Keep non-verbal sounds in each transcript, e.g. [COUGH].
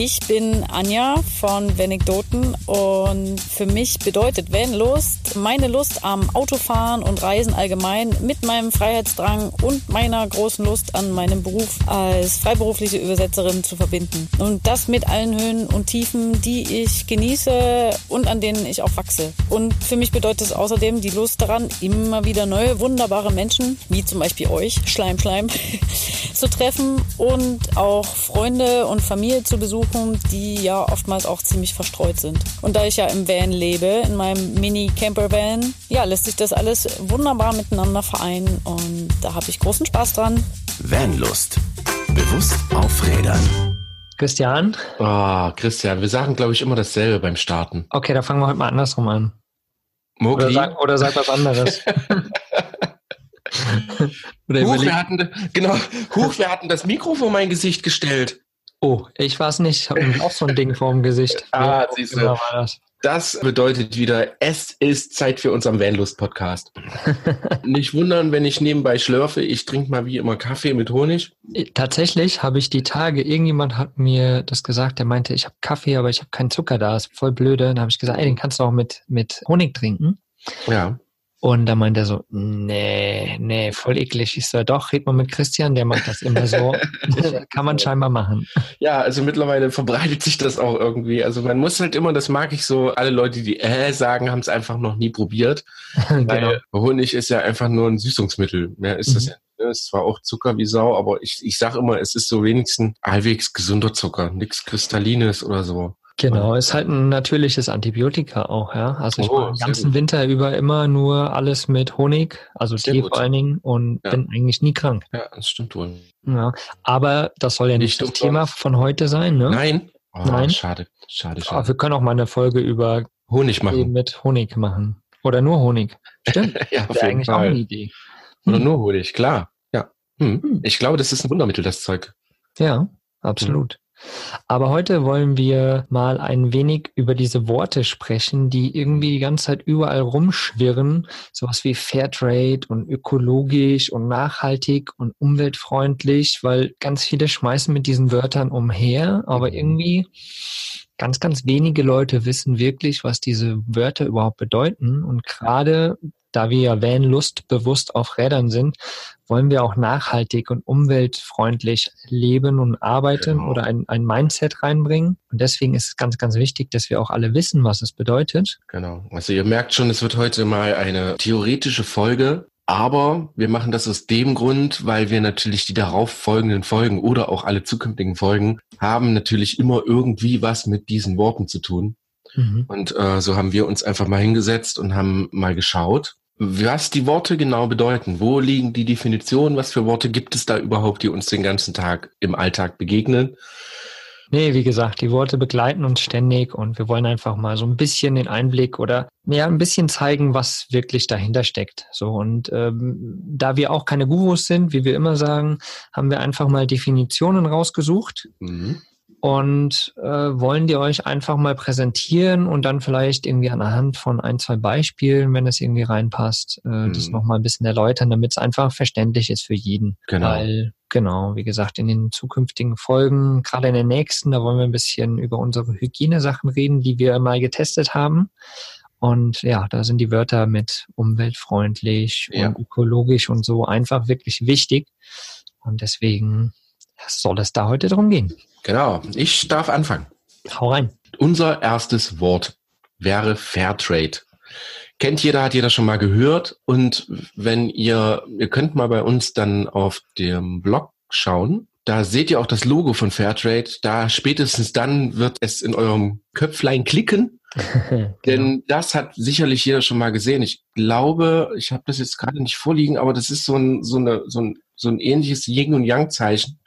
Ich bin Anja von Wenigdoten und für mich bedeutet Vanlust meine Lust am Autofahren und Reisen allgemein mit meinem Freiheitsdrang und meiner großen Lust an meinem Beruf als freiberufliche Übersetzerin zu verbinden. Und das mit allen Höhen und Tiefen, die ich genieße und an denen ich auch wachse. Und für mich bedeutet es außerdem die Lust daran, immer wieder neue, wunderbare Menschen, wie zum Beispiel euch, Schleim, Schleim, [LAUGHS] zu treffen und auch Freunde und Familie zu besuchen Gruppen, die ja oftmals auch ziemlich verstreut sind. Und da ich ja im Van lebe, in meinem Mini-Camper-Van, ja, lässt sich das alles wunderbar miteinander vereinen und da habe ich großen Spaß dran. Vanlust. Bewusst auf Rädern. Christian? Oh, Christian, wir sagen, glaube ich, immer dasselbe beim Starten. Okay, da fangen wir heute mal andersrum an. Mogli? Oder sag, oder sag was anderes. [LAUGHS] oder Huch, wir hatten, genau, Huch, wir hatten das Mikro vor mein Gesicht gestellt. Oh, ich weiß nicht. Ich habe auch so ein Ding vor dem Gesicht. [LAUGHS] ah, siehst du. Das? das bedeutet wieder, es ist Zeit für unseren Vanlust-Podcast. [LAUGHS] nicht wundern, wenn ich nebenbei schlürfe. Ich trinke mal wie immer Kaffee mit Honig. Tatsächlich habe ich die Tage, irgendjemand hat mir das gesagt, der meinte, ich habe Kaffee, aber ich habe keinen Zucker da. Ist voll blöde. Dann habe ich gesagt, ey, den kannst du auch mit, mit Honig trinken. Ja. Und da meint er so, nee, nee, voll eklig. Ich so, doch, red mal mit Christian, der macht das immer so. [LAUGHS] [LAUGHS] Kann man scheinbar machen. Ja, also mittlerweile verbreitet sich das auch irgendwie. Also man muss halt immer, das mag ich so, alle Leute, die äh sagen, haben es einfach noch nie probiert. [LAUGHS] genau. Weil Honig ist ja einfach nur ein Süßungsmittel. Mehr ist mhm. das ja es ist zwar auch Zucker wie Sau, aber ich, ich sag immer, es ist so wenigstens halbwegs gesunder Zucker, nichts Kristallines oder so. Genau, ist halt ein natürliches Antibiotika auch, ja. Also ich oh, mache den ganzen Winter über immer nur alles mit Honig, also sehr Tee gut. vor allen Dingen und ja. bin eigentlich nie krank. Ja, das stimmt wohl. Ja, aber das soll ja nicht, nicht das Thema von heute sein, ne? Nein. Oh, Nein. Schade, schade, schade. Aber wir können auch mal eine Folge über Honig machen. Mit Honig machen. Oder nur Honig. Stimmt. [LAUGHS] ja, auf jeden eigentlich Fall. auch eine Idee. Hm. Oder nur Honig, klar. Ja. Hm. Hm. Ich glaube, das ist ein Wundermittel, das Zeug. Ja, absolut. Hm. Aber heute wollen wir mal ein wenig über diese Worte sprechen, die irgendwie die ganze Zeit überall rumschwirren. Sowas wie Fairtrade und ökologisch und nachhaltig und umweltfreundlich, weil ganz viele schmeißen mit diesen Wörtern umher, aber mhm. irgendwie ganz, ganz wenige Leute wissen wirklich, was diese Wörter überhaupt bedeuten. Und gerade da wir ja Van-Lust bewusst auf Rädern sind, wollen wir auch nachhaltig und umweltfreundlich leben und arbeiten genau. oder ein, ein Mindset reinbringen. Und deswegen ist es ganz, ganz wichtig, dass wir auch alle wissen, was es bedeutet. Genau. Also ihr merkt schon, es wird heute mal eine theoretische Folge. Aber wir machen das aus dem Grund, weil wir natürlich die darauf folgenden Folgen oder auch alle zukünftigen Folgen haben natürlich immer irgendwie was mit diesen Worten zu tun. Mhm. Und äh, so haben wir uns einfach mal hingesetzt und haben mal geschaut, was die Worte genau bedeuten. Wo liegen die Definitionen? Was für Worte gibt es da überhaupt, die uns den ganzen Tag im Alltag begegnen? Nee, wie gesagt, die Worte begleiten uns ständig und wir wollen einfach mal so ein bisschen den Einblick oder ja, ein bisschen zeigen, was wirklich dahinter steckt. So und ähm, da wir auch keine Gurus sind, wie wir immer sagen, haben wir einfach mal Definitionen rausgesucht. Mhm und äh, wollen die euch einfach mal präsentieren und dann vielleicht irgendwie anhand von ein, zwei Beispielen, wenn es irgendwie reinpasst, äh, mhm. das nochmal ein bisschen erläutern, damit es einfach verständlich ist für jeden. Genau. Weil, genau, wie gesagt, in den zukünftigen Folgen, gerade in den nächsten, da wollen wir ein bisschen über unsere Hygienesachen reden, die wir mal getestet haben. Und ja, da sind die Wörter mit umweltfreundlich ja. und ökologisch und so einfach wirklich wichtig. Und deswegen soll es da heute drum gehen. Genau, ich darf anfangen. Hau rein. Unser erstes Wort wäre Fairtrade. Kennt jeder, hat jeder schon mal gehört. Und wenn ihr, ihr könnt mal bei uns dann auf dem Blog schauen. Da seht ihr auch das Logo von Fairtrade. Da spätestens dann wird es in eurem Köpflein klicken. [LAUGHS] genau. Denn das hat sicherlich jeder schon mal gesehen. Ich glaube, ich habe das jetzt gerade nicht vorliegen, aber das ist so ein, so eine, so ein, so ein ähnliches Yin- und Yang-Zeichen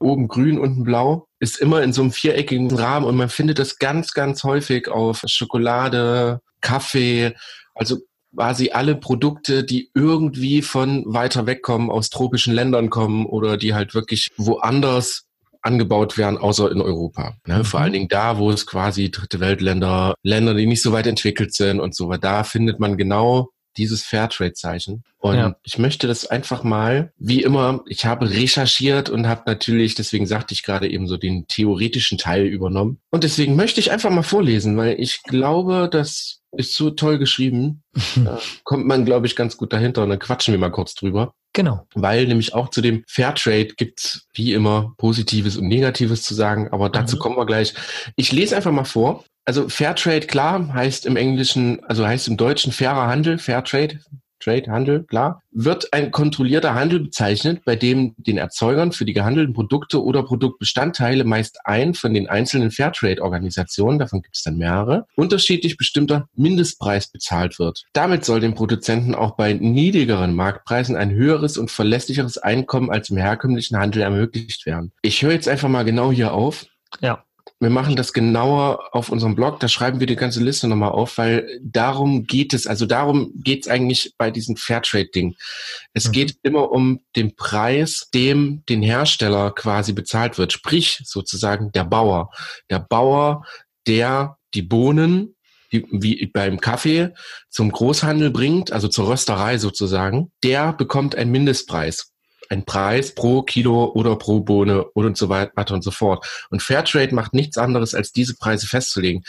oben grün, unten blau, ist immer in so einem viereckigen Rahmen und man findet das ganz, ganz häufig auf Schokolade, Kaffee, also quasi alle Produkte, die irgendwie von weiter weg kommen, aus tropischen Ländern kommen oder die halt wirklich woanders angebaut werden, außer in Europa. Ne? Mhm. Vor allen Dingen da, wo es quasi dritte Weltländer, Länder, die nicht so weit entwickelt sind und so weiter, da findet man genau dieses Fairtrade-Zeichen. Und Ja. ich möchte das einfach mal, wie immer, ich habe recherchiert und habe natürlich, deswegen sagte ich gerade eben so, den theoretischen Teil übernommen. Und deswegen möchte ich einfach mal vorlesen, weil ich glaube, das ist so toll geschrieben. [LAUGHS] Da kommt man, glaube ich, ganz gut dahinter und dann quatschen wir mal kurz drüber. Genau. Weil nämlich auch zu dem Fairtrade gibt's wie immer Positives und Negatives zu sagen, aber dazu Mhm. kommen wir gleich. Ich lese einfach mal vor. Also Fairtrade, klar, heißt im Englischen, also heißt im Deutschen fairer Handel, Fairtrade, Trade, Handel, klar, wird ein kontrollierter Handel bezeichnet, bei dem den Erzeugern für die gehandelten Produkte oder Produktbestandteile meist ein von den einzelnen Fairtrade-Organisationen, davon gibt es dann mehrere, unterschiedlich bestimmter Mindestpreis bezahlt wird. Damit soll den Produzenten auch bei niedrigeren Marktpreisen ein höheres und verlässlicheres Einkommen als im herkömmlichen Handel ermöglicht werden. Ich höre jetzt einfach mal genau hier auf. Ja. Wir machen das genauer auf unserem Blog, da schreiben wir die ganze Liste nochmal auf, weil darum geht es, also darum geht es eigentlich bei diesem Fairtrade-Ding. Es Mhm. geht immer um den Preis, dem den Hersteller quasi bezahlt wird, sprich sozusagen der Bauer. Der Bauer, der die Bohnen, die, wie beim Kaffee, zum Großhandel bringt, also zur Rösterei sozusagen, der bekommt einen Mindestpreis ein Preis pro Kilo oder pro Bohne und so weiter und so fort. Und Fairtrade macht nichts anderes, als diese Preise festzulegen.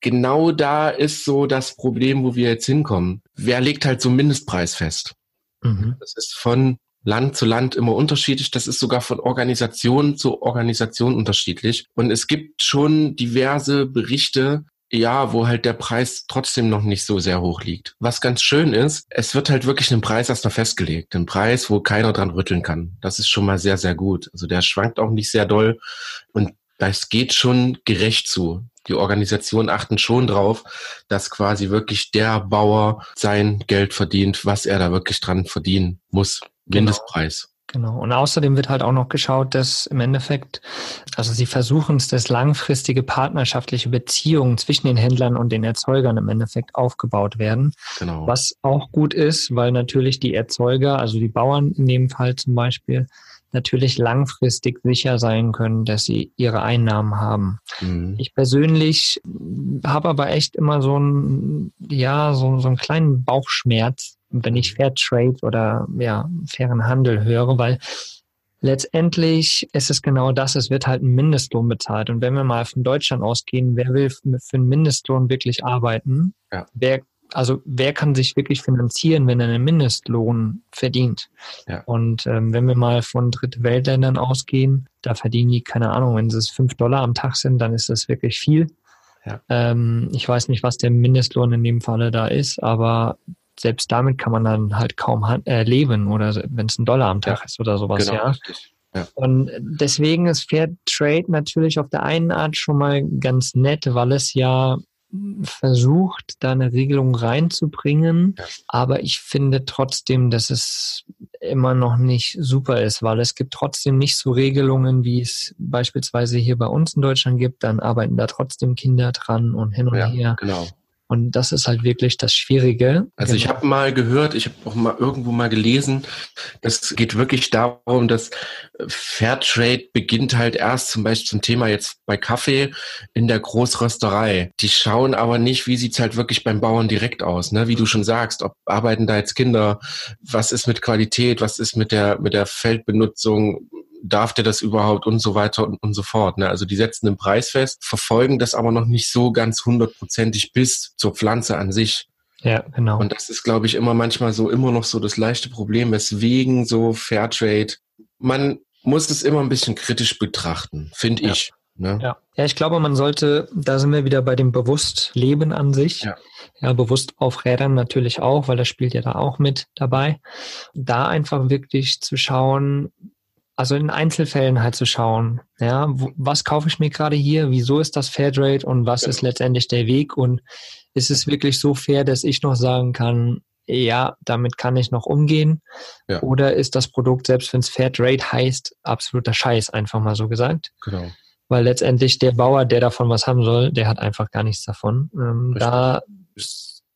Genau da ist so das Problem, wo wir jetzt hinkommen. Wer legt halt so einen Mindestpreis fest? Mhm. Das ist von Land zu Land immer unterschiedlich. Das ist sogar von Organisation zu Organisation unterschiedlich. Und es gibt schon diverse Berichte, ja, wo halt der Preis trotzdem noch nicht so sehr hoch liegt. Was ganz schön ist, es wird halt wirklich ein Preis erstmal festgelegt. Ein Preis, wo keiner dran rütteln kann. Das ist schon mal sehr, sehr gut. Also der schwankt auch nicht sehr doll und das geht schon gerecht zu. Die Organisationen achten schon drauf, dass quasi wirklich der Bauer sein Geld verdient, was er da wirklich dran verdienen muss. Mindestpreis. Genau. Und außerdem wird halt auch noch geschaut, dass im Endeffekt, also sie versuchen es, dass langfristige partnerschaftliche Beziehungen zwischen den Händlern und den Erzeugern im Endeffekt aufgebaut werden. Genau. Was auch gut ist, weil natürlich die Erzeuger, also die Bauern in dem Fall zum Beispiel, natürlich langfristig sicher sein können, dass sie ihre Einnahmen haben. Mhm. Ich persönlich habe aber echt immer so einen, ja, so, so einen kleinen Bauchschmerz, wenn ich Fairtrade oder ja, fairen Handel höre, weil letztendlich ist es genau das, es wird halt ein Mindestlohn bezahlt. Und wenn wir mal von Deutschland ausgehen, wer will für einen Mindestlohn wirklich arbeiten? Ja. Wer, also wer kann sich wirklich finanzieren, wenn er einen Mindestlohn verdient? Ja. Und ähm, wenn wir mal von Dritte Weltländern ausgehen, da verdienen die, keine Ahnung, wenn es fünf Dollar am Tag sind, dann ist das wirklich viel. Ja. Ähm, ich weiß nicht, was der Mindestlohn in dem Falle da ist, aber selbst damit kann man dann halt kaum äh, leben oder wenn es ein Dollar am Tag Ja. ist oder sowas, Genau, ja. richtig. Ja. Und deswegen ist Fair Trade natürlich auf der einen Art schon mal ganz nett, weil es ja versucht, da eine Regelung reinzubringen. Ja. Aber ich finde trotzdem, dass es immer noch nicht super ist, weil es gibt trotzdem nicht so Regelungen, wie es beispielsweise hier bei uns in Deutschland gibt. Dann arbeiten da trotzdem Kinder dran und hin und Ja, her. genau. Und das ist halt wirklich das Schwierige. Also ich Genau. habe mal gehört, ich habe auch mal irgendwo mal gelesen, es geht wirklich darum, dass äh, Fairtrade beginnt halt erst zum Beispiel zum Thema jetzt bei Kaffee in der Großrösterei. Die schauen aber nicht, wie sieht's halt wirklich beim Bauern direkt aus, ne? Wie du schon sagst, ob arbeiten da jetzt Kinder, was ist mit Qualität, was ist mit der mit der Feldbenutzung, darf der das überhaupt und so weiter und, und so fort. Ne? Also die setzen den Preis fest, verfolgen das aber noch nicht so ganz hundertprozentig bis zur Pflanze an sich. Ja, genau. Und das ist, glaube ich, immer manchmal so, immer noch so das leichte Problem, weswegen so Fairtrade, man muss es immer ein bisschen kritisch betrachten, finde Ja. ich. Ne? Ja. ja, ich glaube, man sollte, da sind wir wieder bei dem Bewusstleben an sich. Ja. ja, bewusst auf Rädern natürlich auch, weil das spielt ja da auch mit dabei. Da einfach wirklich zu schauen, also in Einzelfällen halt zu schauen, ja, wo, was kaufe ich mir gerade hier, wieso ist das Fairtrade und was Genau. ist letztendlich der Weg und ist es wirklich so fair, dass ich noch sagen kann, ja, damit kann ich noch umgehen? Ja. Oder ist das Produkt, selbst wenn es Fairtrade heißt, absoluter Scheiß, einfach mal so gesagt? Genau. weil letztendlich der Bauer, der davon was haben soll, der hat einfach gar nichts davon. Ähm, da,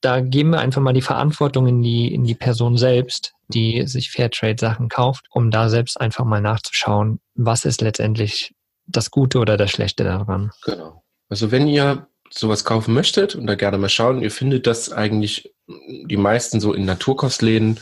da geben wir einfach mal die Verantwortung in die, in die Person selbst, die sich Fairtrade-Sachen kauft, um da selbst einfach mal nachzuschauen, was ist letztendlich das Gute oder das Schlechte daran. Genau. Also wenn ihr sowas kaufen möchtet und da gerne mal schauen, ihr findet das eigentlich die meisten so in Naturkostläden,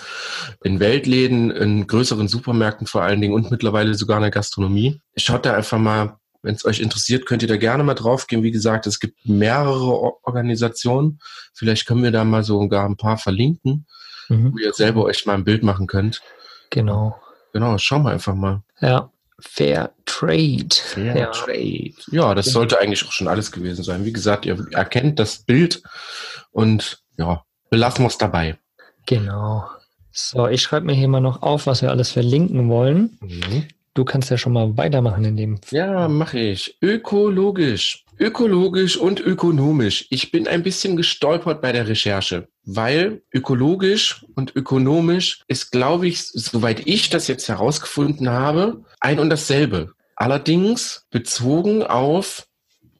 in Weltläden, in größeren Supermärkten vor allen Dingen und mittlerweile sogar in der Gastronomie. Schaut da einfach mal, wenn es euch interessiert, könnt ihr da gerne mal draufgehen. Wie gesagt, es gibt mehrere Organisationen. Vielleicht können wir da mal sogar ein paar verlinken, mhm. wo ihr selber euch mal ein Bild machen könnt. Genau. Genau, schauen wir einfach mal. Ja, Fair Trade. Fair ja. Trade. Ja, das sollte eigentlich auch schon alles gewesen sein. Wie gesagt, ihr erkennt das Bild und ja, belassen wir es dabei. Genau. So, ich schreibe mir hier mal noch auf, was wir alles verlinken wollen. Mhm. Du kannst ja schon mal weitermachen in dem. Ja, mache ich. Ökologisch. Ökologisch und ökonomisch. Ich bin ein bisschen gestolpert bei der Recherche, weil ökologisch und ökonomisch ist, glaube ich, soweit ich das jetzt herausgefunden habe, ein und dasselbe. Allerdings bezogen auf,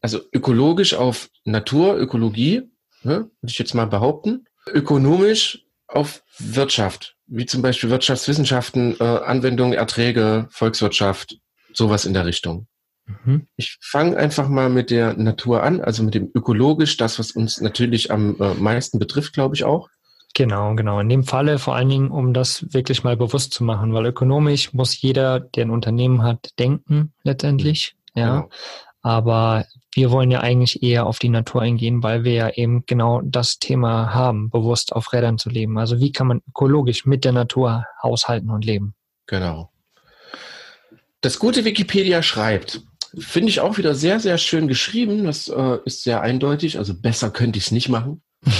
also ökologisch auf Natur, Ökologie, ne, würde ich jetzt mal behaupten, ökonomisch auf Wirtschaft, wie zum Beispiel Wirtschaftswissenschaften, äh, Anwendung, Erträge, Volkswirtschaft, sowas in der Richtung. Mhm. Ich fange einfach mal mit der Natur an, also mit dem ökologisch, das, was uns natürlich am äh, meisten betrifft, glaube ich auch. Genau, genau. In dem Falle vor allen Dingen, um das wirklich mal bewusst zu machen, weil ökonomisch muss jeder, der ein Unternehmen hat, denken letztendlich. Mhm. Ja. Genau. Aber wir wollen ja eigentlich eher auf die Natur eingehen, weil wir ja eben genau das Thema haben, bewusst auf Rädern zu leben. Also wie kann man ökologisch mit der Natur haushalten und leben? Genau. Das gute Wikipedia schreibt, Finde ich auch wieder sehr, sehr schön geschrieben. Das äh, ist sehr eindeutig. Also besser könnte ich es nicht machen. [LAUGHS]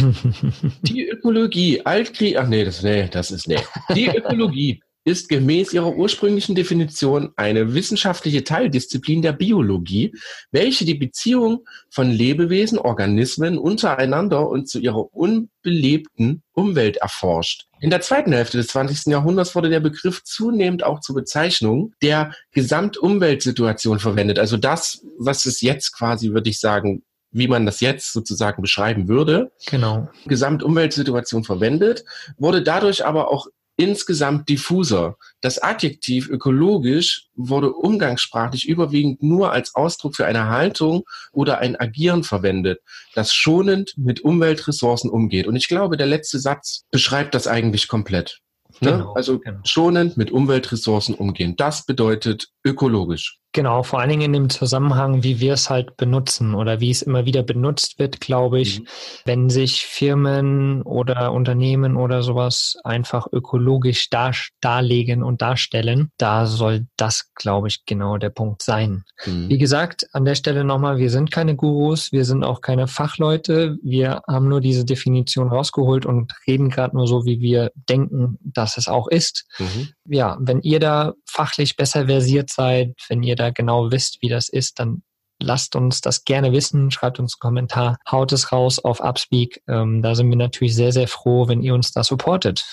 die Ökologie, Altkrieg, ach nee, das, nee, das ist nee. Die Ökologie ist gemäß ihrer ursprünglichen Definition eine wissenschaftliche Teildisziplin der Biologie, welche die Beziehung von Lebewesen, Organismen untereinander und zu ihrer unbelebten Umwelt erforscht. In der zweiten Hälfte des 20. Jahrhunderts wurde der Begriff zunehmend auch zur Bezeichnung der Gesamtumweltsituation verwendet. Also das, was es jetzt quasi, würde ich sagen, wie man das jetzt sozusagen beschreiben würde. Genau. Gesamtumweltsituation verwendet, wurde dadurch aber auch insgesamt diffuser. Das Adjektiv ökologisch wurde umgangssprachlich überwiegend nur als Ausdruck für eine Haltung oder ein Agieren verwendet, das schonend mit Umweltressourcen umgeht. Und ich glaube, der letzte Satz beschreibt das eigentlich komplett. Ne? Genau, also genau. schonend mit Umweltressourcen umgehen. Das bedeutet ökologisch. Genau, vor allen Dingen in dem Zusammenhang, wie wir es halt benutzen oder wie es immer wieder benutzt wird, glaube ich, mhm. wenn sich Firmen oder Unternehmen oder sowas einfach ökologisch dar darlegen und darstellen, da soll das, glaube ich, genau der Punkt sein. Mhm. Wie gesagt, an der Stelle nochmal, wir sind keine Gurus, wir sind auch keine Fachleute, wir haben nur diese Definition rausgeholt und reden gerade nur so, wie wir denken, dass es auch ist. Mhm. Ja, wenn ihr da fachlich besser versiert seid, wenn ihr da genau wisst, wie das ist, dann lasst uns das gerne wissen, schreibt uns einen Kommentar, haut es raus auf Upspeak. Ähm, da sind wir natürlich sehr, sehr froh, wenn ihr uns da supportet.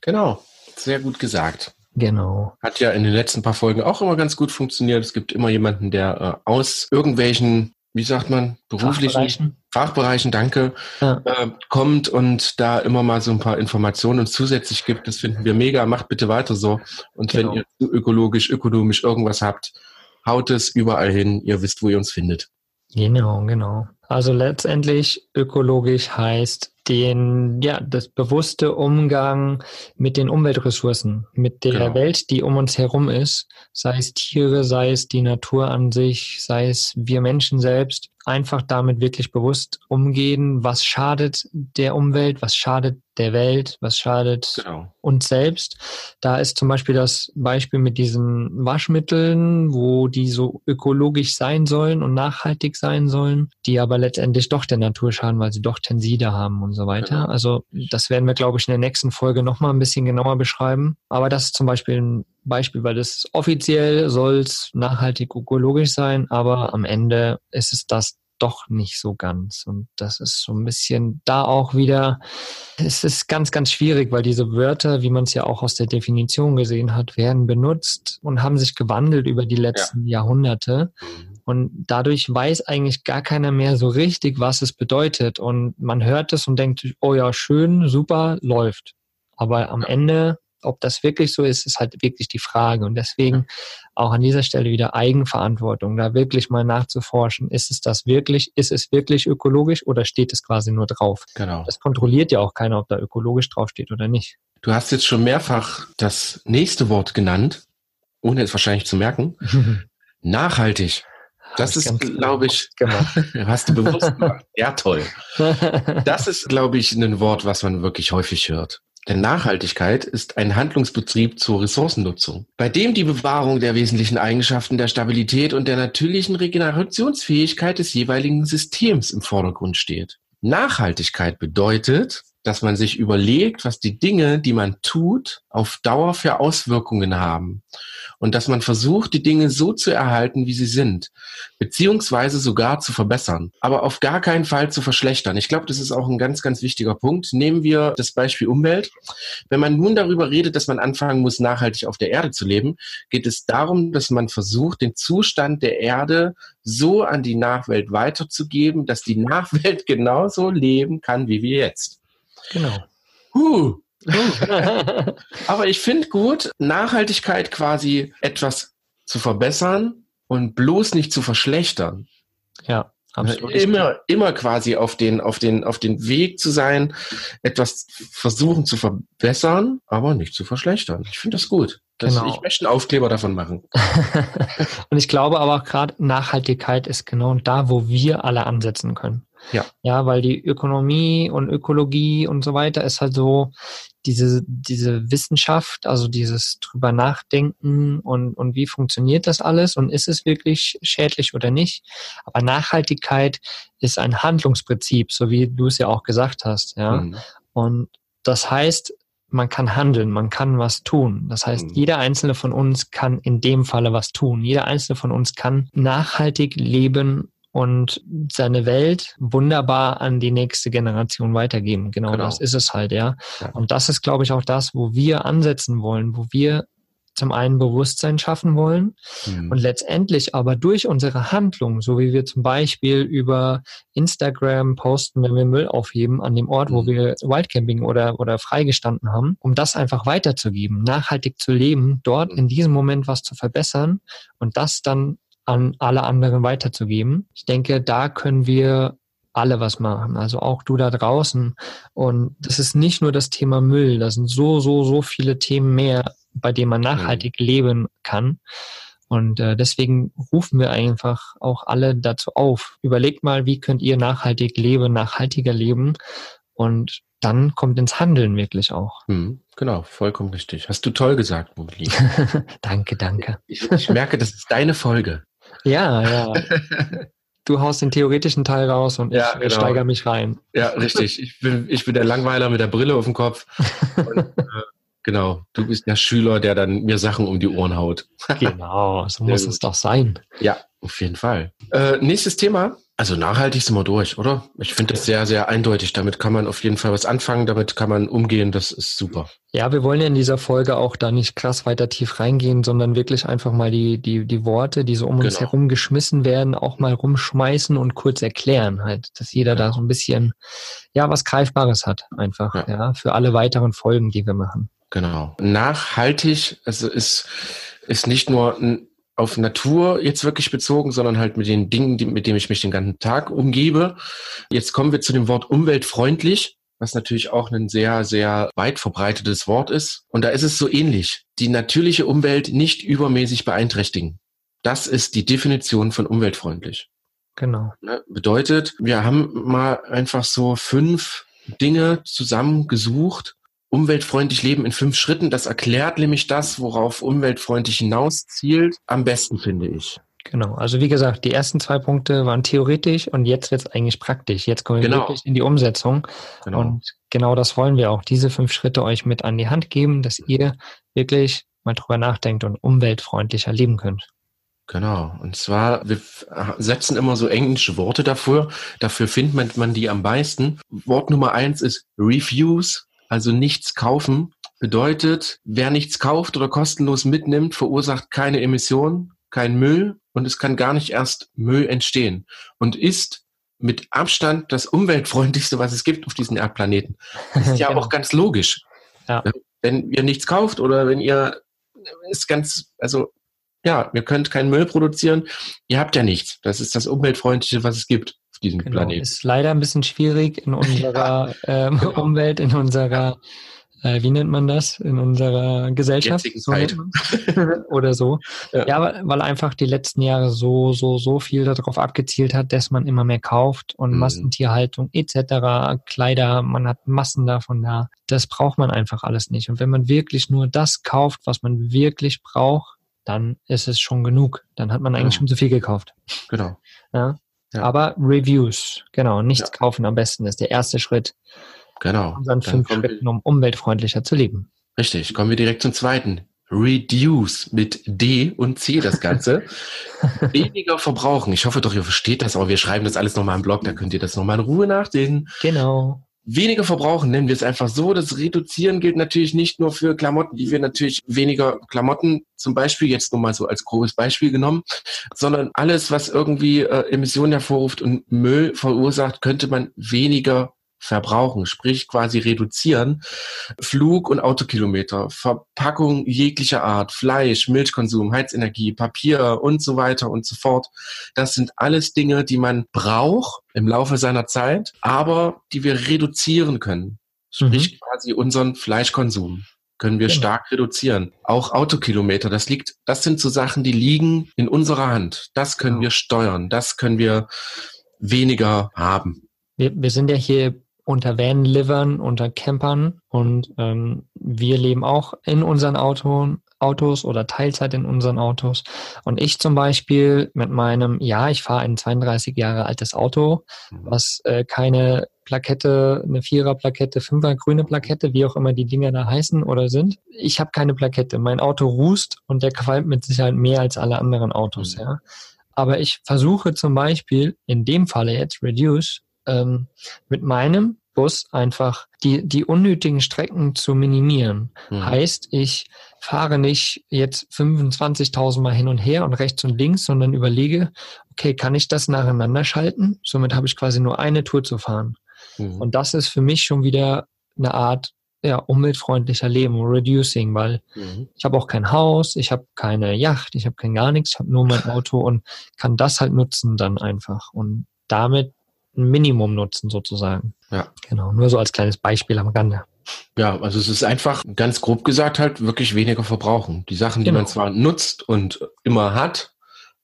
Genau, sehr gut gesagt. Genau. Hat ja in den letzten paar Folgen auch immer ganz gut funktioniert. Es gibt immer jemanden, der äh, aus irgendwelchen, wie sagt man, beruflichen Fachbereichen, Fachbereichen danke, ja. äh, kommt und da immer mal so ein paar Informationen zusätzlich gibt. Das finden wir mega. Macht bitte weiter so. Und genau. wenn ihr ökologisch, ökonomisch irgendwas habt, haut es überall hin. Ihr wisst, wo ihr uns findet. Genau, genau. Also letztendlich ökologisch heißt den, ja, das bewusste Umgang mit den Umweltressourcen, mit der genau. Welt, die um uns herum ist, sei es Tiere, sei es die Natur an sich, sei es wir Menschen selbst, einfach damit wirklich bewusst umgehen, was schadet der Umwelt, was schadet der Welt, was schadet genau. uns selbst. Da ist zum Beispiel das Beispiel mit diesen Waschmitteln, wo die so ökologisch sein sollen und nachhaltig sein sollen, die aber letztendlich doch der Natur schaden, weil sie doch Tenside haben und so weiter. Genau. Also das werden wir, glaube ich, in der nächsten Folge nochmal ein bisschen genauer beschreiben. Aber das ist zum Beispiel ein Beispiel, weil das offiziell soll es nachhaltig ökologisch sein, aber am Ende ist es das doch nicht so ganz. Und das ist so ein bisschen da auch wieder, es ist ganz, ganz schwierig, weil diese Wörter, wie man es ja auch aus der Definition gesehen hat, werden benutzt und haben sich gewandelt über die letzten ja. Jahrhunderte. Mhm. Und dadurch weiß eigentlich gar keiner mehr so richtig, was es bedeutet. Und man hört es und denkt, oh ja, schön, super, läuft. Aber am Ende ob das wirklich so ist, ist halt wirklich die Frage. Und deswegen auch an dieser Stelle wieder Eigenverantwortung, da wirklich mal nachzuforschen, ist es das wirklich, ist es wirklich ökologisch oder steht es quasi nur drauf? Genau. Das kontrolliert ja auch keiner, ob da ökologisch draufsteht oder nicht. Du hast jetzt schon mehrfach das nächste Wort genannt, ohne es wahrscheinlich zu merken. [LAUGHS] Nachhaltig. Das ist, glaube ich, [LAUGHS] hast du bewusst gemacht. Ja, toll. Das ist, glaube ich, ein Wort, was man wirklich häufig hört. Denn Nachhaltigkeit ist ein Handlungsbetrieb zur Ressourcennutzung, bei dem die Bewahrung der wesentlichen Eigenschaften der Stabilität und der natürlichen Regenerationsfähigkeit des jeweiligen Systems im Vordergrund steht. Nachhaltigkeit bedeutet, dass man sich überlegt, was die Dinge, die man tut, auf Dauer für Auswirkungen haben. Und dass man versucht, die Dinge so zu erhalten, wie sie sind, beziehungsweise sogar zu verbessern, aber auf gar keinen Fall zu verschlechtern. Ich glaube, das ist auch ein ganz, ganz wichtiger Punkt. Nehmen wir das Beispiel Umwelt. Wenn man nun darüber redet, dass man anfangen muss, nachhaltig auf der Erde zu leben, geht es darum, dass man versucht, den Zustand der Erde so an die Nachwelt weiterzugeben, dass die Nachwelt [LAUGHS] genauso leben kann, wie wir jetzt. Genau. Huh. [LAUGHS] Aber ich finde gut, Nachhaltigkeit quasi etwas zu verbessern und bloß nicht zu verschlechtern. Ja. Absolut. Immer, immer quasi auf den, auf den, auf den Weg zu sein, etwas versuchen zu verbessern, aber nicht zu verschlechtern. Ich finde das gut. Das, genau. Ich möchte einen Aufkleber davon machen. [LAUGHS] und ich glaube aber auch gerade Nachhaltigkeit ist genau da, wo wir alle ansetzen können. Ja. Ja, weil die Ökonomie und Ökologie und so weiter ist halt so diese, diese Wissenschaft, also dieses drüber nachdenken und, und wie funktioniert das alles und ist es wirklich schädlich oder nicht. Aber Nachhaltigkeit ist ein Handlungsprinzip, so wie du es ja auch gesagt hast, ja. Mhm. Und das heißt, man kann handeln, man kann was tun. Das heißt, mhm. jeder einzelne von uns kann in dem Falle was tun. Jeder einzelne von uns kann nachhaltig leben und seine Welt wunderbar an die nächste Generation weitergeben. Genau, genau. das ist es halt, ja. ja. Und das ist, glaube ich, auch das, wo wir ansetzen wollen, wo wir zum einen Bewusstsein schaffen wollen mhm. und letztendlich aber durch unsere Handlung, so wie wir zum Beispiel über Instagram posten, wenn wir Müll aufheben an dem Ort, mhm. wo wir Wildcamping oder, oder freigestanden haben, um das einfach weiterzugeben, nachhaltig zu leben, dort in diesem Moment was zu verbessern und das dann an alle anderen weiterzugeben. Ich denke, da können wir alle was machen, also auch du da draußen. Und das ist nicht nur das Thema Müll, da sind so, so, so viele Themen mehr, bei denen man nachhaltig mhm. leben kann. Und äh, deswegen rufen wir einfach auch alle dazu auf. Überlegt mal, wie könnt ihr nachhaltig leben, nachhaltiger leben und dann kommt ins Handeln wirklich auch. Mhm, genau, vollkommen richtig. Hast du toll gesagt, Mobili. [LAUGHS] danke, danke. Ich, ich merke, das ist deine Folge. Ja, ja. [LAUGHS] Du haust den theoretischen Teil raus und ja, ich genau. steigere mich rein. Ja, richtig. Ich bin, ich bin der Langweiler mit der Brille auf dem Kopf. Und, äh, genau, du bist der Schüler, der dann mir Sachen um die Ohren haut. genau, so [LAUGHS] muss es doch sein. Ja, auf jeden Fall. Äh, nächstes Thema. Also nachhaltig sind wir durch, oder? Ich finde das sehr, sehr eindeutig. Damit kann man auf jeden Fall was anfangen, damit kann man umgehen, das ist super. Ja, wir wollen ja in dieser Folge auch da nicht krass weiter tief reingehen, sondern wirklich einfach mal die, die, die Worte, die so um genau. uns herum geschmissen werden, auch mal rumschmeißen und kurz erklären halt, dass jeder ja. da so ein bisschen, ja, was Greifbares hat einfach, ja. ja, für alle weiteren Folgen, die wir machen. Genau. Nachhaltig, also ist, ist nicht nur ein auf Natur jetzt wirklich bezogen, sondern halt mit den Dingen, die, mit denen ich mich den ganzen Tag umgebe. Jetzt kommen wir zu dem Wort umweltfreundlich, was natürlich auch ein sehr, sehr weit verbreitetes Wort ist. Und da ist es so ähnlich. Die natürliche Umwelt nicht übermäßig beeinträchtigen. Das ist die Definition von umweltfreundlich. Genau. Ne, bedeutet, wir haben mal einfach so fünf Dinge zusammengesucht, umweltfreundlich leben in fünf Schritten. Das erklärt nämlich das, worauf umweltfreundlich hinaus zielt, am besten, finde ich. Genau, also wie gesagt, die ersten zwei Punkte waren theoretisch und jetzt wird es eigentlich praktisch. Jetzt kommen wir genau. wirklich in die Umsetzung. Genau. Und genau das wollen wir auch, diese fünf Schritte euch mit an die Hand geben, dass ihr wirklich mal drüber nachdenkt und umweltfreundlicher leben könnt. Genau. Und zwar, wir setzen immer so englische Worte dafür. Dafür findet man die am meisten. Wort Nummer eins ist Refuse also nichts kaufen, bedeutet, wer nichts kauft oder kostenlos mitnimmt, verursacht keine Emissionen, kein Müll und es kann gar nicht erst Müll entstehen und ist mit Abstand das umweltfreundlichste, was es gibt auf diesem Erdplaneten. Das ist [LAUGHS] ja genau. auch ganz logisch. Ja. wenn ihr nichts kauft oder wenn ihr ist ganz, also ja, ihr könnt keinen Müll produzieren, ihr habt ja nichts. Das ist das Umweltfreundliche, was es gibt auf diesem Genau, Planeten. ist leider ein bisschen schwierig in [LAUGHS] unserer ähm, genau. Umwelt, in unserer, äh, wie nennt man das, in unserer Gesellschaft so [LAUGHS] [LAUGHS] oder so. Ja. Ja, weil, weil einfach die letzten Jahre so, so, so viel darauf abgezielt hat, dass man immer mehr kauft und Mhm. Massentierhaltung etc., Kleider, man hat Massen davon da. Das braucht man einfach alles nicht. Und wenn man wirklich nur das kauft, was man wirklich braucht, dann ist es schon genug. Dann hat man eigentlich Ja. schon zu viel gekauft. Genau. Ja. Ja. Aber Reviews, genau, nichts Ja. kaufen am besten ist der erste Schritt Genau. unseren Dann fünf Schritten, um umweltfreundlicher zu leben. Richtig, kommen wir direkt zum zweiten. Reduce mit D und C das Ganze. [LAUGHS] Weniger verbrauchen. Ich hoffe doch, ihr versteht das, aber wir schreiben das alles nochmal im Blog, da könnt ihr das nochmal in Ruhe nachlesen. Genau. Weniger verbrauchen nennen wir es einfach so. Das Reduzieren gilt natürlich nicht nur für Klamotten, die wir natürlich weniger Klamotten zum Beispiel, jetzt nur mal so als grobes Beispiel genommen, sondern alles, was irgendwie äh, Emissionen hervorruft und Müll verursacht, könnte man weniger verbrauchen, sprich quasi reduzieren. Flug- und Autokilometer, Verpackung jeglicher Art, Fleisch, Milchkonsum, Heizenergie, Papier und so weiter und so fort. Das sind alles Dinge, die man braucht im Laufe seiner Zeit, aber die wir reduzieren können. Sprich quasi unseren Fleischkonsum können wir Genau. stark reduzieren. Auch Autokilometer, das liegt, das sind so Sachen, die liegen in unserer Hand. Das können Genau. wir steuern, das können wir weniger haben. Wir, wir sind ja hier unter Van-Livern, unter Campern und ähm, wir leben auch in unseren Auto, Autos oder Teilzeit in unseren Autos. Und ich zum Beispiel mit meinem, ja, ich fahre ein 32 Jahre altes Auto, was äh, keine Plakette, eine Vierer-Plakette, Fünfer grüne Plakette, wie auch immer die Dinger da heißen oder sind. Ich habe keine Plakette. Mein Auto rußt und der qualmt mit Sicherheit mehr als alle anderen Autos, Mhm. ja. Aber ich versuche zum Beispiel, in dem Falle jetzt Reduce, ähm, mit meinem Bus einfach die, die unnötigen Strecken zu minimieren. Mhm. Heißt, ich fahre nicht jetzt 25.000 Mal hin und her und rechts und links, sondern überlege, okay, kann ich das nacheinander schalten? Somit habe ich quasi nur eine Tour zu fahren. Mhm. Und das ist für mich schon wieder eine Art ja, umweltfreundlicher Leben, Reducing, weil Mhm. ich habe auch kein Haus, ich habe keine Yacht, ich habe kein gar nichts, ich habe nur mein [LAUGHS] Auto und kann das halt nutzen dann einfach und damit ein Minimum nutzen sozusagen. Ja. Genau, nur so als kleines Beispiel am Rande. Ja, also es ist einfach ganz grob gesagt halt wirklich weniger verbrauchen. Die Sachen, die Genau. man zwar nutzt und immer hat,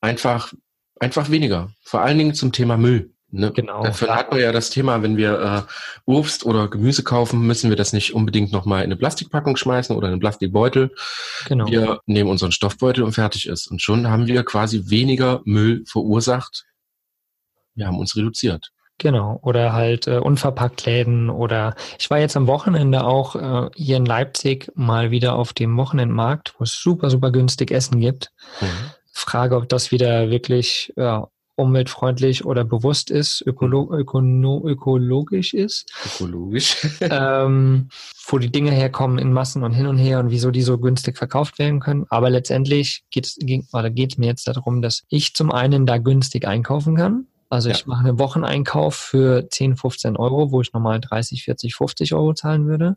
einfach, einfach weniger. Vor allen Dingen zum Thema Müll. Ne? Genau. Dafür hat man ja das Thema, wenn wir äh, Obst oder Gemüse kaufen, müssen wir das nicht unbedingt nochmal in eine Plastikpackung schmeißen oder in einen Plastikbeutel. Genau. Wir nehmen unseren Stoffbeutel und fertig ist. Und schon haben wir quasi weniger Müll verursacht. Wir haben uns reduziert. Genau, oder halt äh, unverpackt Läden oder ich war jetzt am Wochenende auch äh, hier in Leipzig mal wieder auf dem Wochenendmarkt, wo es super, super günstig Essen gibt. Mhm. Frage, ob das wieder wirklich ja, umweltfreundlich oder bewusst ist, ökolo ökono ökologisch ist, Ökologisch. [LAUGHS] ähm, wo die Dinge herkommen in Massen und hin und her und wieso die so günstig verkauft werden können. Aber letztendlich geht es mir jetzt darum, dass ich zum einen da günstig einkaufen kann. Also Ja. ich mache einen Wocheneinkauf für 10, 15 Euro, wo ich normal 30, 40, 50 Euro zahlen würde.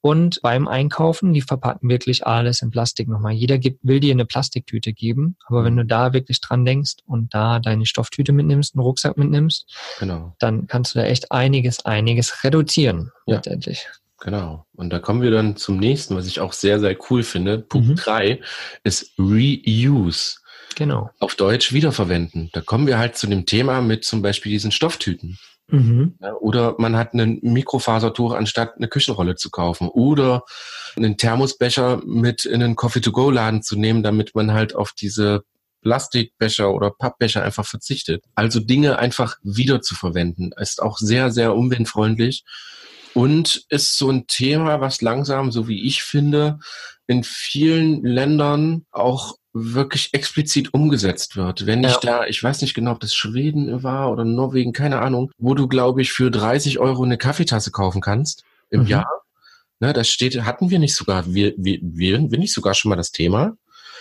Und beim Einkaufen, die verpacken wirklich alles in Plastik nochmal. Jeder gibt, will dir eine Plastiktüte geben, aber wenn du da wirklich dran denkst und da deine Stofftüte mitnimmst, einen Rucksack mitnimmst, genau. dann kannst du da echt einiges, einiges reduzieren Ja. letztendlich. Genau. Und da kommen wir dann zum nächsten, was ich auch sehr, sehr cool finde. Punkt Mhm. drei ist Reuse. Genau. Auf Deutsch wiederverwenden. Da kommen wir halt zu dem Thema mit zum Beispiel diesen Stofftüten. Mhm. Ja, oder man hat einen Mikrofasertuch anstatt eine Küchenrolle zu kaufen. Oder einen Thermosbecher mit in einen Coffee-to-go-Laden zu nehmen, damit man halt auf diese Plastikbecher oder Pappbecher einfach verzichtet. Also Dinge einfach wieder zu verwenden, ist auch sehr, sehr umweltfreundlich und ist so ein Thema, was langsam, so wie ich finde, in vielen Ländern auch wirklich explizit umgesetzt wird. Wenn ich Ja. da, ich weiß nicht genau, ob das Schweden war oder Norwegen, keine Ahnung, wo du, glaube ich, für 30 Euro eine Kaffeetasse kaufen kannst im Mhm. Jahr. Ne, das steht, hatten wir nicht sogar, wir, wir, wir, wir nicht sogar schon mal das Thema.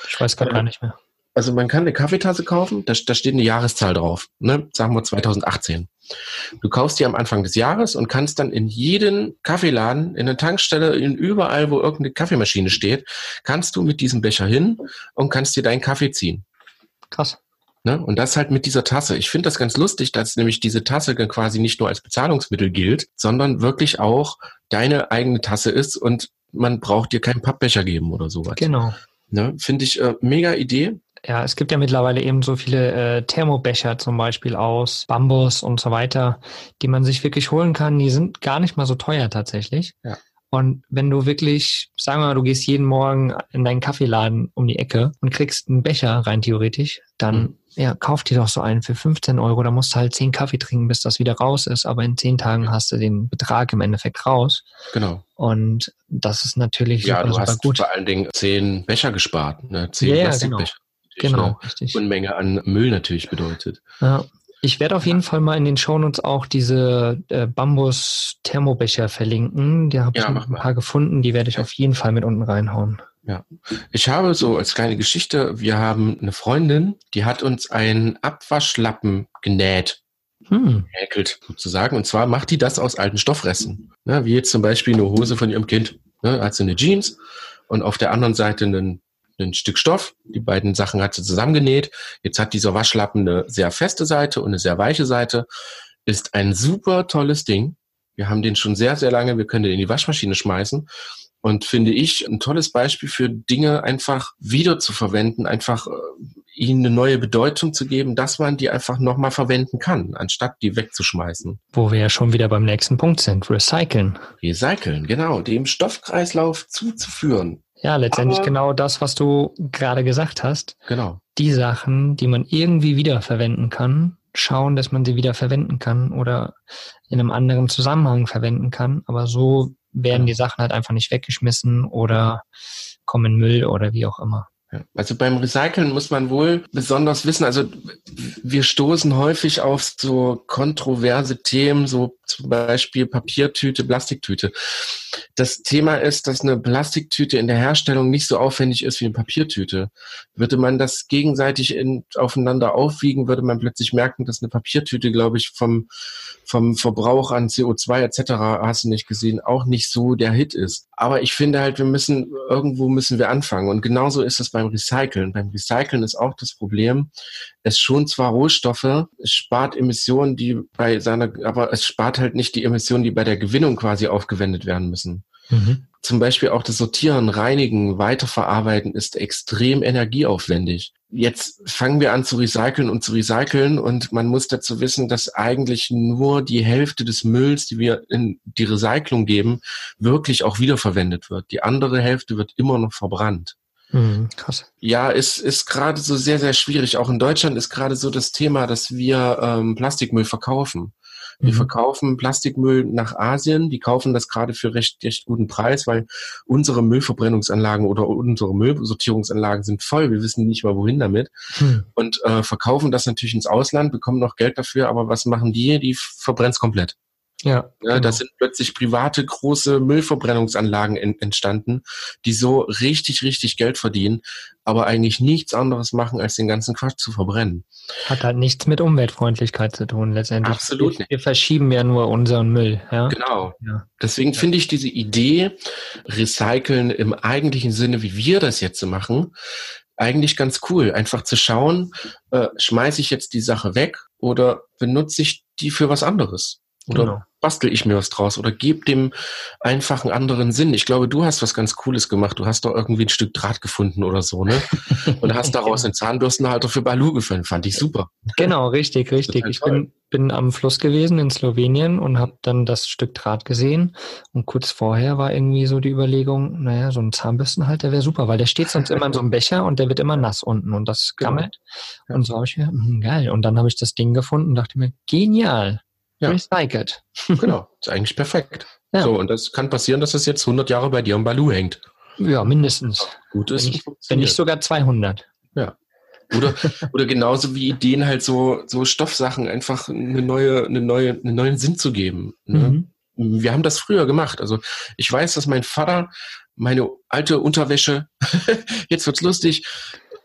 Ich weiß gerade gar nicht mehr. Also man kann eine Kaffeetasse kaufen, da, da steht eine Jahreszahl drauf, ne? sagen wir 2018. Du kaufst die am Anfang des Jahres und kannst dann in jeden Kaffeeladen, in der Tankstelle, in überall, wo irgendeine Kaffeemaschine steht, kannst du mit diesem Becher hin und kannst dir deinen Kaffee ziehen. Krass. Ne? Und das halt mit dieser Tasse. Ich finde das ganz lustig, dass nämlich diese Tasse quasi nicht nur als Bezahlungsmittel gilt, sondern wirklich auch deine eigene Tasse ist und man braucht dir keinen Pappbecher geben oder sowas. Genau. Ne? Finde ich äh, mega Idee. Ja, es gibt ja mittlerweile eben so viele äh, Thermobecher zum Beispiel aus Bambus und so weiter, die man sich wirklich holen kann. Die sind gar nicht mal so teuer tatsächlich. Ja. Und wenn du wirklich, sagen wir mal, du gehst jeden Morgen in deinen Kaffeeladen um die Ecke und kriegst einen Becher rein theoretisch, dann Mhm. ja, kauf dir doch so einen für 15 Euro. Da musst du halt 10 Kaffee trinken, bis das wieder raus ist. Aber in 10 Tagen hast du den Betrag im Endeffekt raus. Genau. Und das ist natürlich Ja, super, du super hast gut. vor allen Dingen zehn Becher gespart, ne? Zehn Ja, ja, Plastikbecher. Genau, Eine richtig. Unmenge an Müll natürlich bedeutet. Ja. Ich werde auf jeden Fall mal in den Shownotes auch diese äh, Bambus-Thermobecher verlinken. Die habe Ja, ich mach ein mal. paar gefunden. Die werde ich Ja. auf jeden Fall mit unten reinhauen. Ich habe so als kleine Geschichte, wir haben eine Freundin, die hat uns einen Abwaschlappen genäht, Hm. häkelt sozusagen. Und zwar macht die das aus alten Stoffresten. Ne, wie jetzt zum Beispiel eine Hose von ihrem Kind. Ne, hat sie eine Jeans und auf der anderen Seite einen, ein Stück Stoff. Die beiden Sachen hat sie zusammengenäht. Jetzt hat dieser Waschlappen eine sehr feste Seite und eine sehr weiche Seite. Ist ein super tolles Ding. Wir haben den schon sehr, sehr lange. Wir können den in die Waschmaschine schmeißen. Und finde ich ein tolles Beispiel für Dinge einfach wieder zu verwenden, einfach äh, ihnen eine neue Bedeutung zu geben, dass man die einfach nochmal verwenden kann, anstatt die wegzuschmeißen. Wo wir ja schon wieder beim nächsten Punkt sind. Recyceln. Recyceln, genau, dem Stoffkreislauf zuzuführen. Ja, letztendlich Aber- genau das, was du gerade gesagt hast. Genau. Die Sachen, die man irgendwie wiederverwenden kann, schauen, dass man sie wieder verwenden kann oder in einem anderen Zusammenhang verwenden kann. Aber so werden Genau. die Sachen halt einfach nicht weggeschmissen oder kommen in Müll oder wie auch immer. Also beim Recyceln muss man wohl besonders wissen, also wir stoßen häufig auf so kontroverse Themen, so zum Beispiel Papiertüte, Plastiktüte. Das Thema ist, dass eine Plastiktüte in der Herstellung nicht so aufwendig ist wie eine Papiertüte. Würde man das gegenseitig in, aufeinander aufwiegen, würde man plötzlich merken, dass eine Papiertüte, glaube ich, vom, vom Verbrauch an CO2 etc., hast du nicht gesehen, auch nicht so der Hit ist. Aber ich finde halt, wir müssen, irgendwo müssen wir anfangen. Und genauso ist es beim Recyceln. Beim Recyceln ist auch das Problem, es schont zwar Rohstoffe, es spart Emissionen, die bei seiner, aber es spart halt nicht die Emissionen, die bei der Gewinnung quasi aufgewendet werden müssen. Zum Beispiel auch das Sortieren, Reinigen, Weiterverarbeiten ist extrem energieaufwendig. Jetzt fangen wir an zu recyceln und zu recyceln und man muss dazu wissen, dass eigentlich nur die Hälfte des Mülls, die wir in die Recyclung geben, wirklich auch wiederverwendet wird. Die andere Hälfte wird immer noch verbrannt. Mhm, krass. Ja, es ist gerade so sehr, sehr schwierig. Auch in Deutschland ist gerade so das Thema, dass wir ähm, Plastikmüll verkaufen. Wir Mhm. verkaufen Plastikmüll nach Asien. Die kaufen das gerade für recht, recht guten Preis, weil unsere Müllverbrennungsanlagen oder unsere Müllsortierungsanlagen sind voll. Wir wissen nicht mal, wohin damit. Hm. Und äh, verkaufen das natürlich ins Ausland, bekommen noch Geld dafür. Aber was machen die? Die verbrennen es komplett. Ja, Ja, genau. Da sind plötzlich private große Müllverbrennungsanlagen en entstanden, die so richtig, richtig Geld verdienen, aber eigentlich nichts anderes machen, als den ganzen Quatsch zu verbrennen. hat halt nichts mit Umweltfreundlichkeit zu tun letztendlich. Absolut wir, nicht. wir verschieben ja nur unseren Müll. Ja? Genau. Ja. Deswegen finde ich diese Idee, Recyceln im eigentlichen Sinne, wie wir das jetzt so machen, eigentlich ganz cool. Einfach zu schauen, äh, schmeiße ich jetzt die Sache weg oder benutze ich die für was anderes? Oder Genau. bastel ich mir was draus oder gebe dem einfach einen anderen Sinn. Ich glaube, du hast was ganz Cooles gemacht. Du hast doch irgendwie ein Stück Draht gefunden oder so, ne? Und hast [LAUGHS] daraus einen Zahnbürstenhalter für Balu gefunden. Fand ich super. Genau, richtig, richtig. Ich bin, bin am Fluss gewesen in Slowenien und habe dann das Stück Draht gesehen. Und kurz vorher war irgendwie so die Überlegung, naja, so ein Zahnbürstenhalter wäre super, weil der steht sonst immer in so einem Becher und der wird immer nass unten und das Genau. gammelt. Ja. Und so habe ich mir, hm, geil. Und dann habe ich das Ding gefunden und dachte mir, genial. Ja. Recycelt. [LAUGHS] Genau. Ist eigentlich perfekt. Ja. So, und das kann passieren, dass das jetzt 100 Jahre bei dir im Balu hängt. Ja, mindestens. Gut Wenn ist, nicht, es wenn nicht sogar 200. Oder, [LAUGHS] oder genauso wie Ideen halt so, so Stoffsachen einfach eine neue, eine neue, einen neuen Sinn zu geben. Ne? Mhm. Wir haben das früher gemacht. Also ich weiß, dass mein Vater meine alte Unterwäsche, [LAUGHS] jetzt wird's lustig,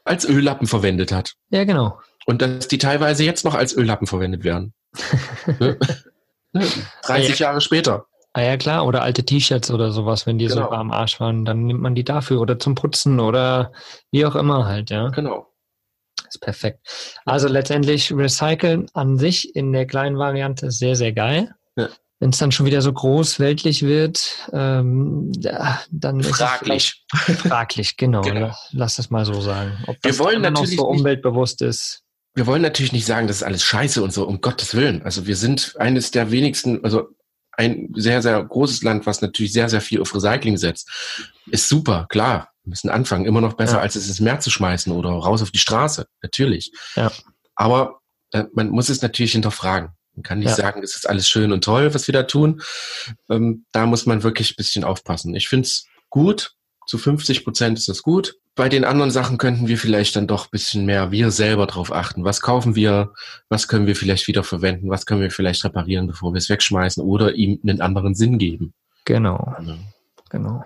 als Öllappen verwendet hat. Ja, genau. Und dass die teilweise jetzt noch als Öllappen verwendet werden. Ne? [LAUGHS] 30 ja. Jahre später. Ah ja, klar. Oder alte T-Shirts oder sowas, wenn die genau. so am Arsch waren, dann nimmt man die dafür oder zum Putzen oder wie auch immer halt, ja. Genau. ist perfekt. Also letztendlich Recyceln an sich in der kleinen Variante sehr, sehr geil. Ja. Wenn es dann schon wieder so groß weltlich wird, ähm, dann ist fraglich. es fraglich, genau. genau. Lass das mal so sagen. Ob das Wir wollen natürlich noch so umweltbewusst ist. Wir wollen natürlich nicht sagen, das ist alles scheiße und so, um Gottes Willen. Also wir sind eines der wenigsten, also ein sehr, sehr großes Land, was natürlich sehr, sehr viel auf Recycling setzt. Ist super, klar. Wir müssen anfangen. Immer noch besser, ja. als es ins Meer zu schmeißen oder raus auf die Straße. Natürlich. Ja. Aber äh, man muss es natürlich hinterfragen. Man kann nicht ja. sagen, es ist alles schön und toll, was wir da tun. Ähm, da muss man wirklich ein bisschen aufpassen. Ich finde es gut. Zu 50 Prozent ist das gut bei den anderen Sachen könnten wir vielleicht dann doch ein bisschen mehr wir selber drauf achten. Was kaufen wir? Was können wir vielleicht wieder verwenden? Was können wir vielleicht reparieren, bevor wir es wegschmeißen oder ihm einen anderen Sinn geben? Genau. Ja. Genau.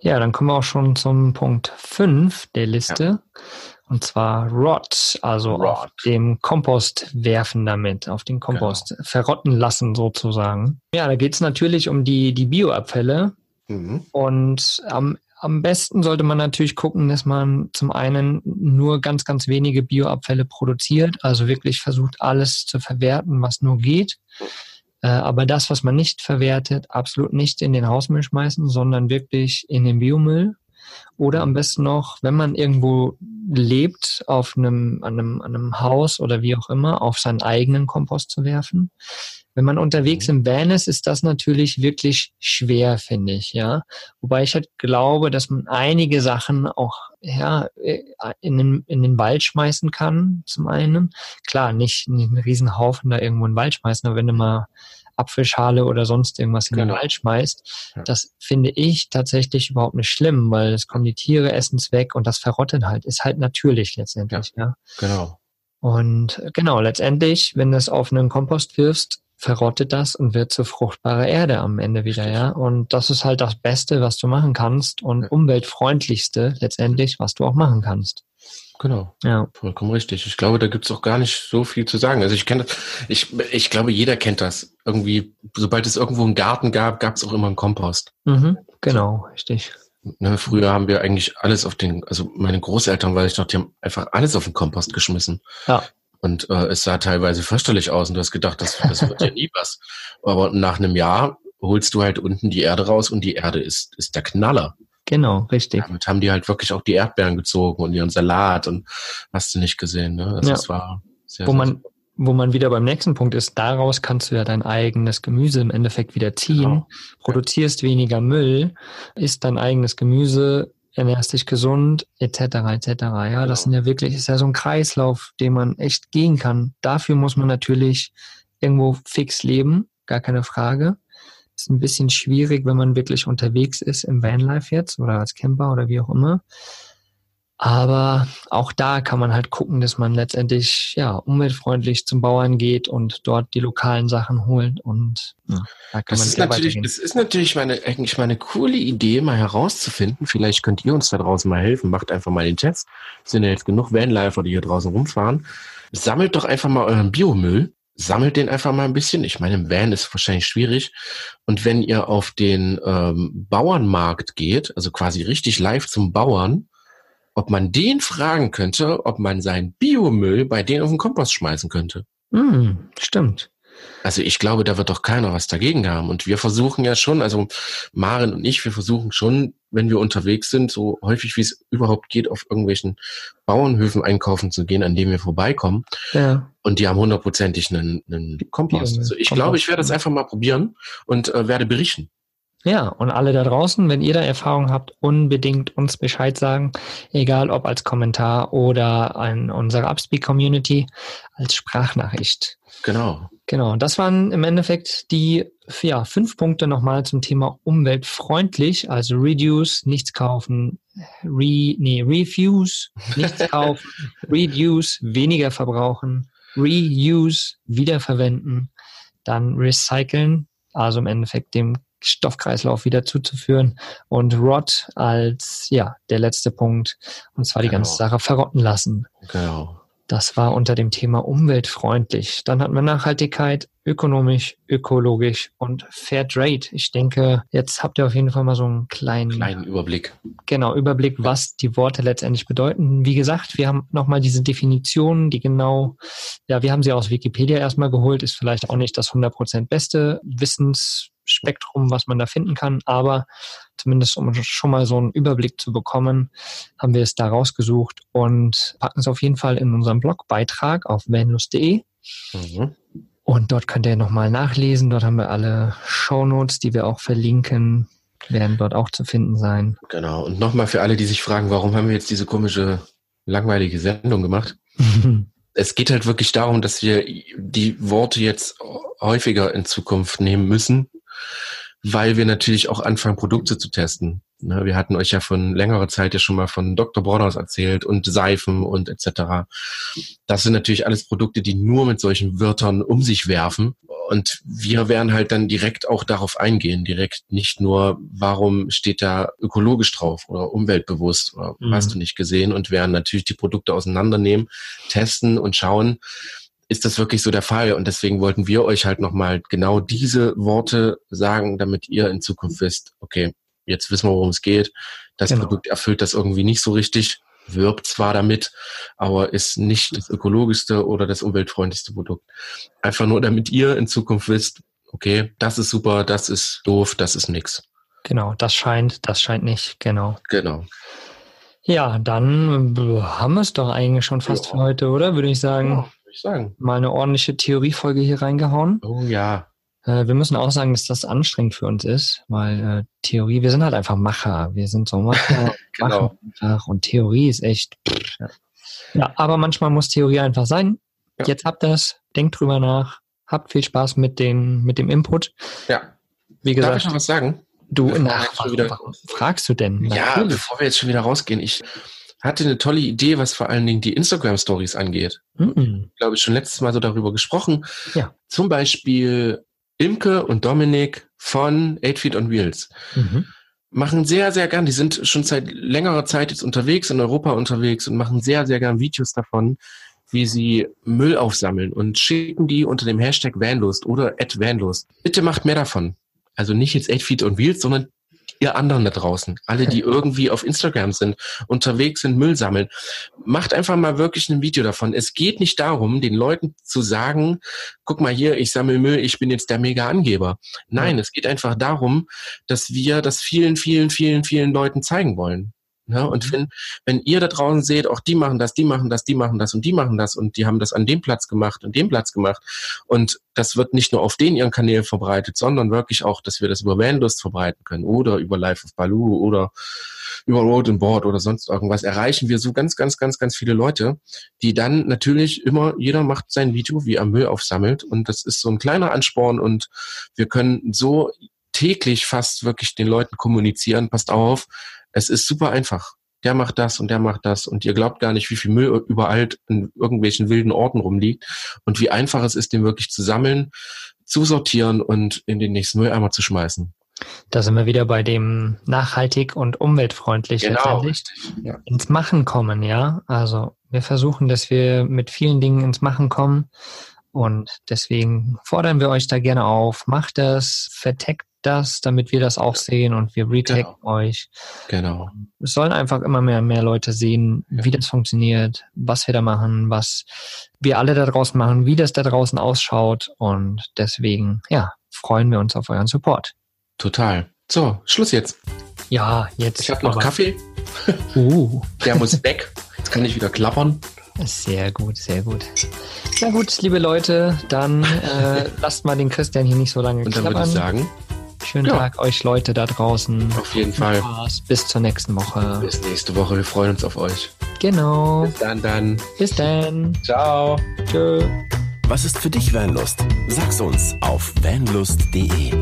Ja, dann kommen wir auch schon zum Punkt 5 der Liste. Ja. Und zwar Rot, also Rot. auf dem Kompost werfen damit, auf den Kompost genau. verrotten lassen sozusagen. Ja, da geht es natürlich um die, die Bioabfälle. Mhm. Und am am besten sollte man natürlich gucken, dass man zum einen nur ganz, ganz wenige Bioabfälle produziert, also wirklich versucht, alles zu verwerten, was nur geht. Äh, aber das, was man nicht verwertet, absolut nicht in den Hausmüll schmeißen, sondern wirklich in den Biomüll. Oder am besten noch, wenn man irgendwo lebt, auf einem, an einem, an einem Haus oder wie auch immer, auf seinen eigenen Kompost zu werfen. Wenn man unterwegs mhm. im Van ist, ist das natürlich wirklich schwer, finde ich, ja. Wobei ich halt glaube, dass man einige Sachen auch ja, äh, in den, in den Wald schmeißen kann, zum einen. Klar, nicht, nicht einen riesen Haufen da irgendwo in den Wald schmeißen, aber wenn du mal Apfelschale oder sonst irgendwas in genau. den Wald schmeißt, ja. das finde ich tatsächlich überhaupt nicht schlimm, weil es kommen die Tiere, essen es weg und das verrottet halt, ist halt natürlich letztendlich, ja. ja. Genau. Und genau, letztendlich, wenn du es auf einen Kompost wirfst, verrottet das und wird zu fruchtbarer Erde am Ende wieder, Richtig. ja. Und das ist halt das Beste, was du machen kannst und umweltfreundlichste letztendlich, was du auch machen kannst. Genau. Ja. Vollkommen richtig. Ich glaube, da gibt's auch gar nicht so viel zu sagen. Also ich kenne ich, ich glaube, jeder kennt das. Irgendwie, sobald es irgendwo einen Garten gab, gab's auch immer einen Kompost. Mhm, genau, richtig. Ne, früher haben wir eigentlich alles auf den, also meine Großeltern, weil ich noch, die haben einfach alles auf den Kompost geschmissen. Ja. Und äh, es sah teilweise fürchterlich aus und du hast gedacht, das, das wird ja [LAUGHS] nie was. Aber nach einem Jahr holst du halt unten die Erde raus und die Erde ist, ist der Knaller. Genau, richtig. Damit haben die halt wirklich auch die Erdbeeren gezogen und ihren Salat und hast du nicht gesehen. Ne? Also ja. es war sehr, wo man wo man wieder beim nächsten Punkt ist, daraus kannst du ja dein eigenes Gemüse im Endeffekt wieder ziehen, genau. produzierst weniger Müll, isst dein eigenes Gemüse, ernährst dich gesund, etc., etc. Ja, das sind ja wirklich, ist ja so ein Kreislauf, den man echt gehen kann. Dafür muss man natürlich irgendwo fix leben, gar keine Frage. Ist ein bisschen schwierig, wenn man wirklich unterwegs ist im Vanlife jetzt oder als Camper oder wie auch immer. Aber auch da kann man halt gucken, dass man letztendlich ja umweltfreundlich zum Bauern geht und dort die lokalen Sachen holt und ja, da kann das man ist natürlich, Das ist natürlich meine, eigentlich meine coole Idee, mal herauszufinden. Vielleicht könnt ihr uns da draußen mal helfen. Macht einfach mal den Test. Es sind ja jetzt genug Vanlifer, die hier draußen rumfahren. Sammelt doch einfach mal euren Biomüll. Sammelt den einfach mal ein bisschen. Ich meine, im Van ist wahrscheinlich schwierig. Und wenn ihr auf den ähm, Bauernmarkt geht, also quasi richtig live zum Bauern, ob man den fragen könnte, ob man seinen Biomüll bei denen auf den Kompost schmeißen könnte. Mm, stimmt. Also ich glaube, da wird doch keiner was dagegen haben. Und wir versuchen ja schon, also Maren und ich, wir versuchen schon, wenn wir unterwegs sind, so häufig wie es überhaupt geht, auf irgendwelchen Bauernhöfen einkaufen zu gehen, an denen wir vorbeikommen. Ja. Und die haben hundertprozentig einen, einen Kompost. Also ich Kompost. glaube, ich werde das einfach mal probieren und äh, werde berichten. Ja, und alle da draußen, wenn ihr da Erfahrung habt, unbedingt uns Bescheid sagen, egal ob als Kommentar oder an unsere Upspeak-Community als Sprachnachricht. Genau. Genau, das waren im Endeffekt die ja, fünf Punkte nochmal zum Thema umweltfreundlich, also reduce, nichts kaufen, re, nee, refuse, nichts [LAUGHS] kaufen, reduce, weniger verbrauchen, reuse, wiederverwenden, dann recyceln, also im Endeffekt dem Stoffkreislauf wieder zuzuführen und Rot als ja der letzte Punkt und zwar die genau. ganze Sache verrotten lassen. Genau. Das war unter dem Thema umweltfreundlich. Dann hatten wir Nachhaltigkeit, ökonomisch, ökologisch und Fair Trade. Ich denke, jetzt habt ihr auf jeden Fall mal so einen kleinen, kleinen Überblick. Genau, Überblick, was die Worte letztendlich bedeuten. Wie gesagt, wir haben nochmal diese Definitionen, die genau, ja, wir haben sie aus Wikipedia erstmal geholt, ist vielleicht auch nicht das 100% beste Wissensspektrum, was man da finden kann, aber zumindest um schon mal so einen Überblick zu bekommen, haben wir es da rausgesucht und packen es auf jeden Fall in unserem Blogbeitrag auf vanlust.de. Mhm. Und dort könnt ihr nochmal nachlesen. Dort haben wir alle Shownotes, die wir auch verlinken, werden dort auch zu finden sein. Genau. Und nochmal für alle, die sich fragen, warum haben wir jetzt diese komische, langweilige Sendung gemacht? [LAUGHS] es geht halt wirklich darum, dass wir die Worte jetzt häufiger in Zukunft nehmen müssen, weil wir natürlich auch anfangen, Produkte zu testen. Ne, wir hatten euch ja von längerer Zeit ja schon mal von Dr. Borders erzählt und Seifen und etc. Das sind natürlich alles Produkte, die nur mit solchen Wörtern um sich werfen. Und wir werden halt dann direkt auch darauf eingehen, direkt nicht nur, warum steht da ökologisch drauf oder umweltbewusst oder mhm. hast du nicht gesehen und werden natürlich die Produkte auseinandernehmen, testen und schauen, ist das wirklich so der Fall? Und deswegen wollten wir euch halt nochmal genau diese Worte sagen, damit ihr in Zukunft wisst, okay, jetzt wissen wir, worum es geht. Das genau. Produkt erfüllt das irgendwie nicht so richtig, wirbt zwar damit, aber ist nicht das ökologischste oder das umweltfreundlichste Produkt. Einfach nur, damit ihr in Zukunft wisst, okay, das ist super, das ist doof, das ist nix. Genau, das scheint, das scheint nicht, genau. Genau. Ja, dann haben wir es doch eigentlich schon fast ja. für heute, oder? Würde ich sagen. Ja, würde ich sagen. Mal eine ordentliche Theoriefolge hier reingehauen. Oh ja. Äh, wir müssen auch sagen, dass das anstrengend für uns ist, weil äh, Theorie, wir sind halt einfach Macher. Wir sind so Macher, [LAUGHS] genau. einfach und Theorie ist echt. Ja. ja. aber manchmal muss Theorie einfach sein. Ja. Jetzt habt ihr es, denkt drüber nach, habt viel Spaß mit, den, mit dem Input. Ja. Wie gesagt, Darf ich noch was sagen? Du, nach, was, fragst du denn? Ja, Natürlich. bevor wir jetzt schon wieder rausgehen, ich hatte eine tolle Idee, was vor allen Dingen die Instagram Stories angeht. Mhm. Ich glaube, ich schon letztes Mal so darüber gesprochen. Ja. Zum Beispiel Imke und Dominik von Eight Feet on Wheels. Mhm. Machen sehr, sehr gern, die sind schon seit längerer Zeit jetzt unterwegs, in Europa unterwegs und machen sehr, sehr gern Videos davon, wie sie Müll aufsammeln und schicken die unter dem Hashtag Vanlust oder @vanlust. Bitte macht mehr davon. Also nicht jetzt Eight Feet on Wheels, sondern ihr anderen da draußen, alle, die [LAUGHS] irgendwie auf Instagram sind, unterwegs sind, Müll sammeln, macht einfach mal wirklich ein Video davon. Es geht nicht darum, den Leuten zu sagen, guck mal hier, ich sammle Müll, ich bin jetzt der mega Angeber. Nein, ja. es geht einfach darum, dass wir das vielen, vielen, vielen, vielen Leuten zeigen wollen. Ja, und mhm. wenn, wenn ihr da draußen seht, auch die machen das, die machen das, die machen das und die machen das und die haben das an dem Platz gemacht und dem Platz gemacht und das wird nicht nur auf den ihren Kanälen verbreitet, sondern wirklich auch, dass wir das über Vanlust verbreiten können oder über Life of Baloo oder über Road and Board oder sonst irgendwas, erreichen wir so ganz, ganz, ganz, ganz viele Leute, die dann natürlich immer, jeder macht sein Video, wie er Müll aufsammelt und das ist so ein kleiner Ansporn und wir können so täglich fast wirklich den Leuten kommunizieren, passt auf, es ist super einfach. Der macht das und der macht das und ihr glaubt gar nicht, wie viel Müll überall in irgendwelchen wilden Orten rumliegt und wie einfach es ist, den wirklich zu sammeln, zu sortieren und in den nächsten Mülleimer zu schmeißen. Da sind wir wieder bei dem nachhaltig und umweltfreundlich genau. Ja. ins Machen kommen, ja. Also wir versuchen, dass wir mit vielen Dingen ins Machen kommen und deswegen fordern wir euch da gerne auf. Macht das, verteckt das, damit wir das auch sehen und wir retaggen genau. euch. Genau. Es sollen einfach immer mehr, mehr Leute sehen, ja. wie das funktioniert, was wir da machen, was wir alle da draußen machen, wie das da draußen ausschaut und deswegen, ja, freuen wir uns auf euren Support. Total. So, Schluss jetzt. Ja, jetzt. Ich habe noch Kaffee. Uh. [LAUGHS] Der muss weg. Jetzt kann ich wieder klappern. Sehr gut, sehr gut. Na gut, liebe Leute, dann äh, [LAUGHS] lasst mal den Christian hier nicht so lange Und dann klappern. würde ich sagen, Schönen ja. Tag euch Leute da draußen. Auf jeden Fall. Spaß. Bis zur nächsten Woche. Bis nächste Woche. Wir freuen uns auf euch. Genau. Bis dann, dann. Bis dann. Ciao. Tschö. Was ist für dich Vanlust? Sag's uns auf vanlust.de.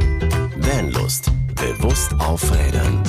Vanlust. Bewusst aufrädern.